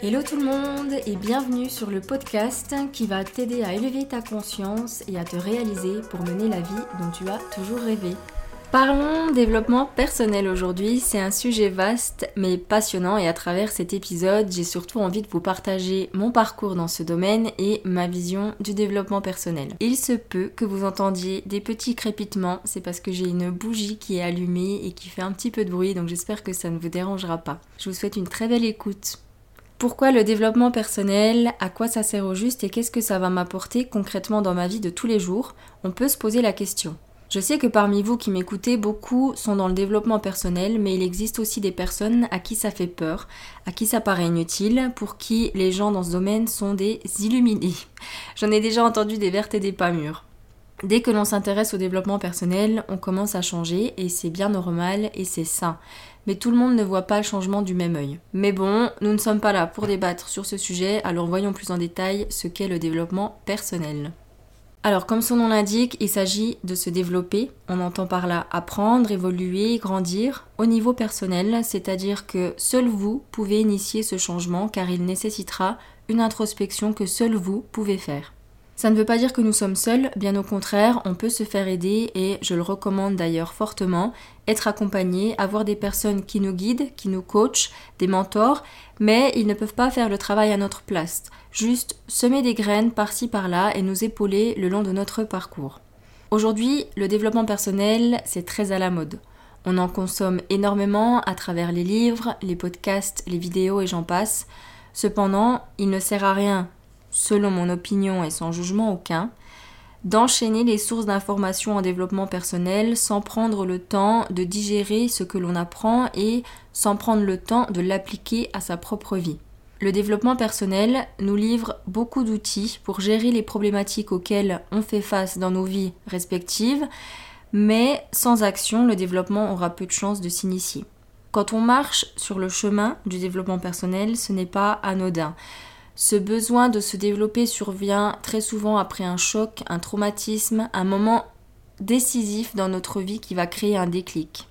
Hello tout le monde et bienvenue sur le podcast qui va t'aider à élever ta conscience et à te réaliser pour mener la vie dont tu as toujours rêvé. Parlons développement personnel aujourd'hui, c'est un sujet vaste mais passionnant et à travers cet épisode j'ai surtout envie de vous partager mon parcours dans ce domaine et ma vision du développement personnel. Il se peut que vous entendiez des petits crépitements, c'est parce que j'ai une bougie qui est allumée et qui fait un petit peu de bruit donc j'espère que ça ne vous dérangera pas. Je vous souhaite une très belle écoute. Pourquoi le développement personnel À quoi ça sert au juste Et qu'est-ce que ça va m'apporter concrètement dans ma vie de tous les jours On peut se poser la question. Je sais que parmi vous qui m'écoutez, beaucoup sont dans le développement personnel, mais il existe aussi des personnes à qui ça fait peur, à qui ça paraît inutile, pour qui les gens dans ce domaine sont des illuminés. J'en ai déjà entendu des vertes et des pas mûres. Dès que l'on s'intéresse au développement personnel, on commence à changer et c'est bien normal et c'est sain mais tout le monde ne voit pas le changement du même œil. Mais bon, nous ne sommes pas là pour débattre sur ce sujet, alors voyons plus en détail ce qu'est le développement personnel. Alors comme son nom l'indique, il s'agit de se développer, on entend par là apprendre, évoluer, grandir au niveau personnel, c'est-à-dire que seul vous pouvez initier ce changement car il nécessitera une introspection que seul vous pouvez faire. Ça ne veut pas dire que nous sommes seuls, bien au contraire, on peut se faire aider et je le recommande d'ailleurs fortement, être accompagné, avoir des personnes qui nous guident, qui nous coachent, des mentors, mais ils ne peuvent pas faire le travail à notre place, juste semer des graines par-ci par-là et nous épauler le long de notre parcours. Aujourd'hui, le développement personnel, c'est très à la mode. On en consomme énormément à travers les livres, les podcasts, les vidéos et j'en passe. Cependant, il ne sert à rien selon mon opinion et sans jugement aucun, d'enchaîner les sources d'informations en développement personnel sans prendre le temps de digérer ce que l'on apprend et sans prendre le temps de l'appliquer à sa propre vie. Le développement personnel nous livre beaucoup d'outils pour gérer les problématiques auxquelles on fait face dans nos vies respectives, mais sans action, le développement aura peu de chances de s'initier. Quand on marche sur le chemin du développement personnel, ce n'est pas anodin. Ce besoin de se développer survient très souvent après un choc, un traumatisme, un moment décisif dans notre vie qui va créer un déclic.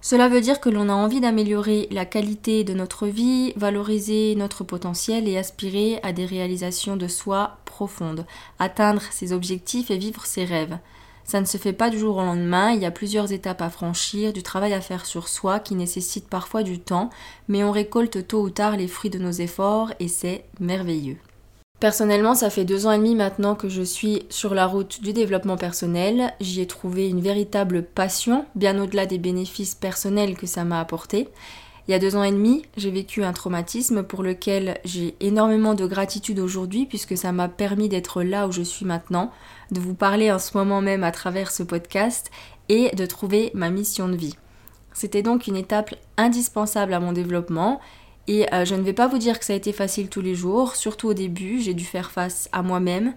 Cela veut dire que l'on a envie d'améliorer la qualité de notre vie, valoriser notre potentiel et aspirer à des réalisations de soi profondes, atteindre ses objectifs et vivre ses rêves. Ça ne se fait pas du jour au lendemain, il y a plusieurs étapes à franchir, du travail à faire sur soi qui nécessite parfois du temps, mais on récolte tôt ou tard les fruits de nos efforts et c'est merveilleux. Personnellement, ça fait deux ans et demi maintenant que je suis sur la route du développement personnel. J'y ai trouvé une véritable passion, bien au-delà des bénéfices personnels que ça m'a apporté. Il y a deux ans et demi, j'ai vécu un traumatisme pour lequel j'ai énormément de gratitude aujourd'hui puisque ça m'a permis d'être là où je suis maintenant, de vous parler en ce moment même à travers ce podcast et de trouver ma mission de vie. C'était donc une étape indispensable à mon développement et euh, je ne vais pas vous dire que ça a été facile tous les jours, surtout au début, j'ai dû faire face à moi-même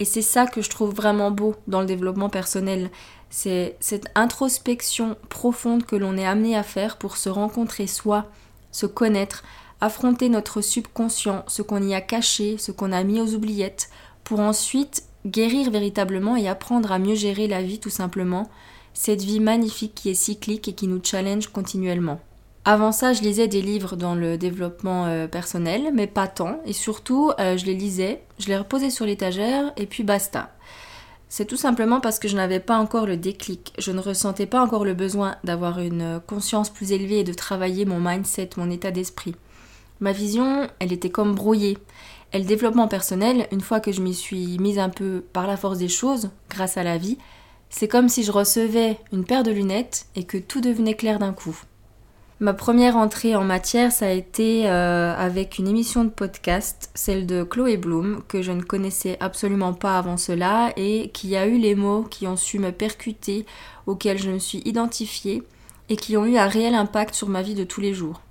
et c'est ça que je trouve vraiment beau dans le développement personnel, c'est cette introspection profonde que l'on est amené à faire pour se rencontrer soi, se connaître, affronter notre subconscient, ce qu'on y a caché, ce qu'on a mis aux oubliettes, pour ensuite guérir véritablement et apprendre à mieux gérer la vie tout simplement, cette vie magnifique qui est cyclique et qui nous challenge continuellement. Avant ça, je lisais des livres dans le développement euh, personnel, mais pas tant, et surtout, euh, je les lisais, je les reposais sur l'étagère, et puis basta. C'est tout simplement parce que je n'avais pas encore le déclic. Je ne ressentais pas encore le besoin d'avoir une conscience plus élevée et de travailler mon mindset, mon état d'esprit. Ma vision, elle était comme brouillée. Et le développement personnel, une fois que je m'y suis mise un peu par la force des choses, grâce à la vie, c'est comme si je recevais une paire de lunettes et que tout devenait clair d'un coup. Ma première entrée en matière, ça a été euh, avec une émission de podcast, celle de Chloé Bloom, que je ne connaissais absolument pas avant cela et qui a eu les mots qui ont su me percuter, auxquels je me suis identifiée et qui ont eu un réel impact sur ma vie de tous les jours.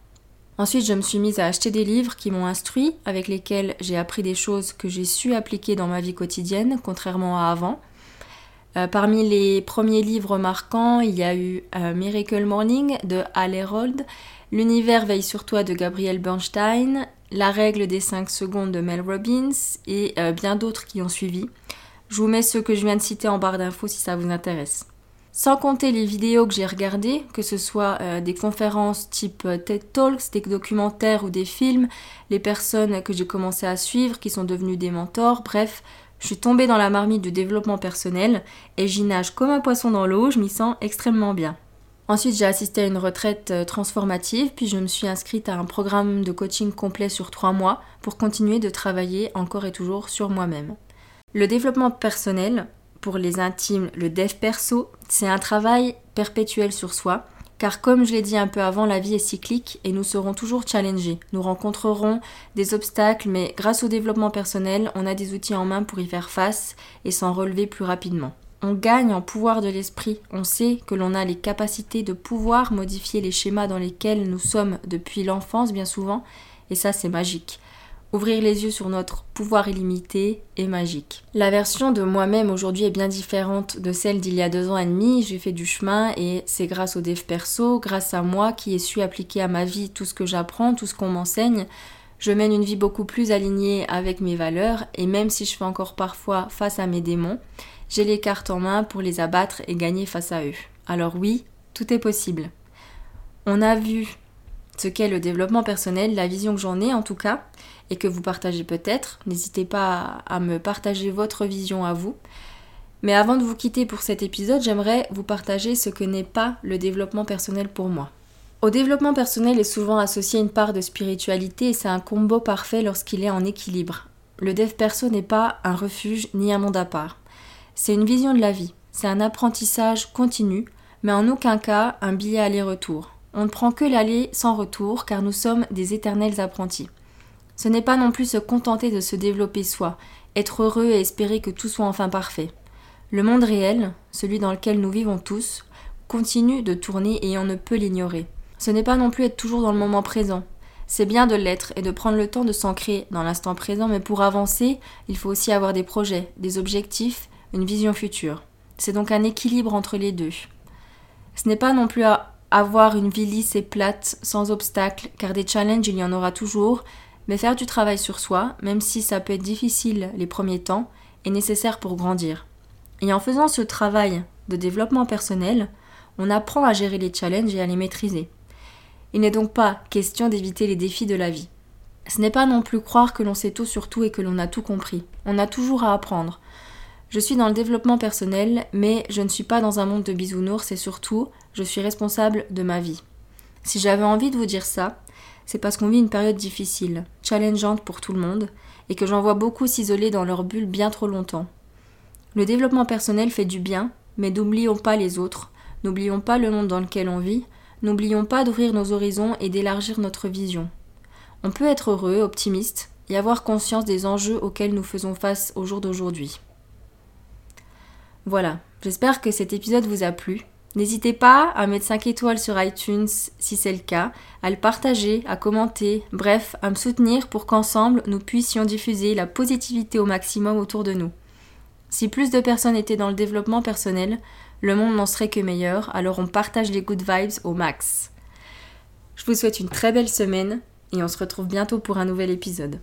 Ensuite, je me suis mise à acheter des livres qui m'ont instruit, avec lesquels j'ai appris des choses que j'ai su appliquer dans ma vie quotidienne, contrairement à avant. Euh, parmi les premiers livres marquants, il y a eu euh, Miracle Morning de Al Herold, L'univers veille sur toi de Gabriel Bernstein, La règle des 5 secondes de Mel Robbins et euh, bien d'autres qui ont suivi. Je vous mets ceux que je viens de citer en barre d'infos si ça vous intéresse. Sans compter les vidéos que j'ai regardées, que ce soit des conférences type TED Talks, des documentaires ou des films, les personnes que j'ai commencé à suivre qui sont devenues des mentors, bref, je suis tombée dans la marmite du développement personnel et j'y nage comme un poisson dans l'eau, je m'y sens extrêmement bien. Ensuite, j'ai assisté à une retraite euh, transformative, puis je me suis inscrite à un programme de coaching complet sur trois mois pour continuer de travailler encore et toujours sur moi-même. Le développement personnel, pour les intimes, le dev perso, c'est un travail perpétuel sur soi, car comme je l'ai dit un peu avant, la vie est cyclique et nous serons toujours challengés. Nous rencontrerons des obstacles, mais grâce au développement personnel, on a des outils en main pour y faire face et s'en relever plus rapidement. On gagne en pouvoir de l'esprit, on sait que l'on a les capacités de pouvoir modifier les schémas dans lesquels nous sommes depuis l'enfance bien souvent, et ça c'est magique. Ouvrir les yeux sur notre pouvoir illimité est magique. La version de moi-même aujourd'hui est bien différente de celle d'il y a deux ans et demi. J'ai fait du chemin et c'est grâce au dev perso, grâce à moi qui ai su appliquer à ma vie tout ce que j'apprends, tout ce qu'on m'enseigne. Je mène une vie beaucoup plus alignée avec mes valeurs et même si je fais encore parfois face à mes démons, j'ai les cartes en main pour les abattre et gagner face à eux. Alors oui, tout est possible. On a vu ce qu'est le développement personnel, la vision que j'en ai en tout cas, et que vous partagez peut-être. N'hésitez pas à me partager votre vision à vous. Mais avant de vous quitter pour cet épisode, j'aimerais vous partager ce que n'est pas le développement personnel pour moi. Au développement personnel est souvent associé une part de spiritualité et c'est un combo parfait lorsqu'il est en équilibre. Le dev perso n'est pas un refuge ni un monde à part. C'est une vision de la vie, c'est un apprentissage continu, mais en aucun cas un billet aller-retour. On ne prend que l'aller sans retour car nous sommes des éternels apprentis. Ce n'est pas non plus se contenter de se développer soi, être heureux et espérer que tout soit enfin parfait. Le monde réel, celui dans lequel nous vivons tous, continue de tourner et on ne peut l'ignorer. Ce n'est pas non plus être toujours dans le moment présent. C'est bien de l'être et de prendre le temps de s'ancrer dans l'instant présent, mais pour avancer, il faut aussi avoir des projets, des objectifs, une vision future. C'est donc un équilibre entre les deux. Ce n'est pas non plus à avoir une vie lisse et plate, sans obstacles, car des challenges il y en aura toujours, mais faire du travail sur soi, même si ça peut être difficile les premiers temps, est nécessaire pour grandir. Et en faisant ce travail de développement personnel, on apprend à gérer les challenges et à les maîtriser. Il n'est donc pas question d'éviter les défis de la vie. Ce n'est pas non plus croire que l'on sait tout sur tout et que l'on a tout compris. On a toujours à apprendre. Je suis dans le développement personnel, mais je ne suis pas dans un monde de bisounours et surtout, je suis responsable de ma vie. Si j'avais envie de vous dire ça, c'est parce qu'on vit une période difficile, challengeante pour tout le monde, et que j'en vois beaucoup s'isoler dans leur bulle bien trop longtemps. Le développement personnel fait du bien, mais n'oublions pas les autres, n'oublions pas le monde dans lequel on vit, n'oublions pas d'ouvrir nos horizons et d'élargir notre vision. On peut être heureux, optimiste, et avoir conscience des enjeux auxquels nous faisons face au jour d'aujourd'hui. Voilà, j'espère que cet épisode vous a plu. N'hésitez pas à mettre 5 étoiles sur iTunes si c'est le cas, à le partager, à commenter, bref, à me soutenir pour qu'ensemble nous puissions diffuser la positivité au maximum autour de nous. Si plus de personnes étaient dans le développement personnel, le monde n'en serait que meilleur, alors on partage les good vibes au max. Je vous souhaite une très belle semaine et on se retrouve bientôt pour un nouvel épisode.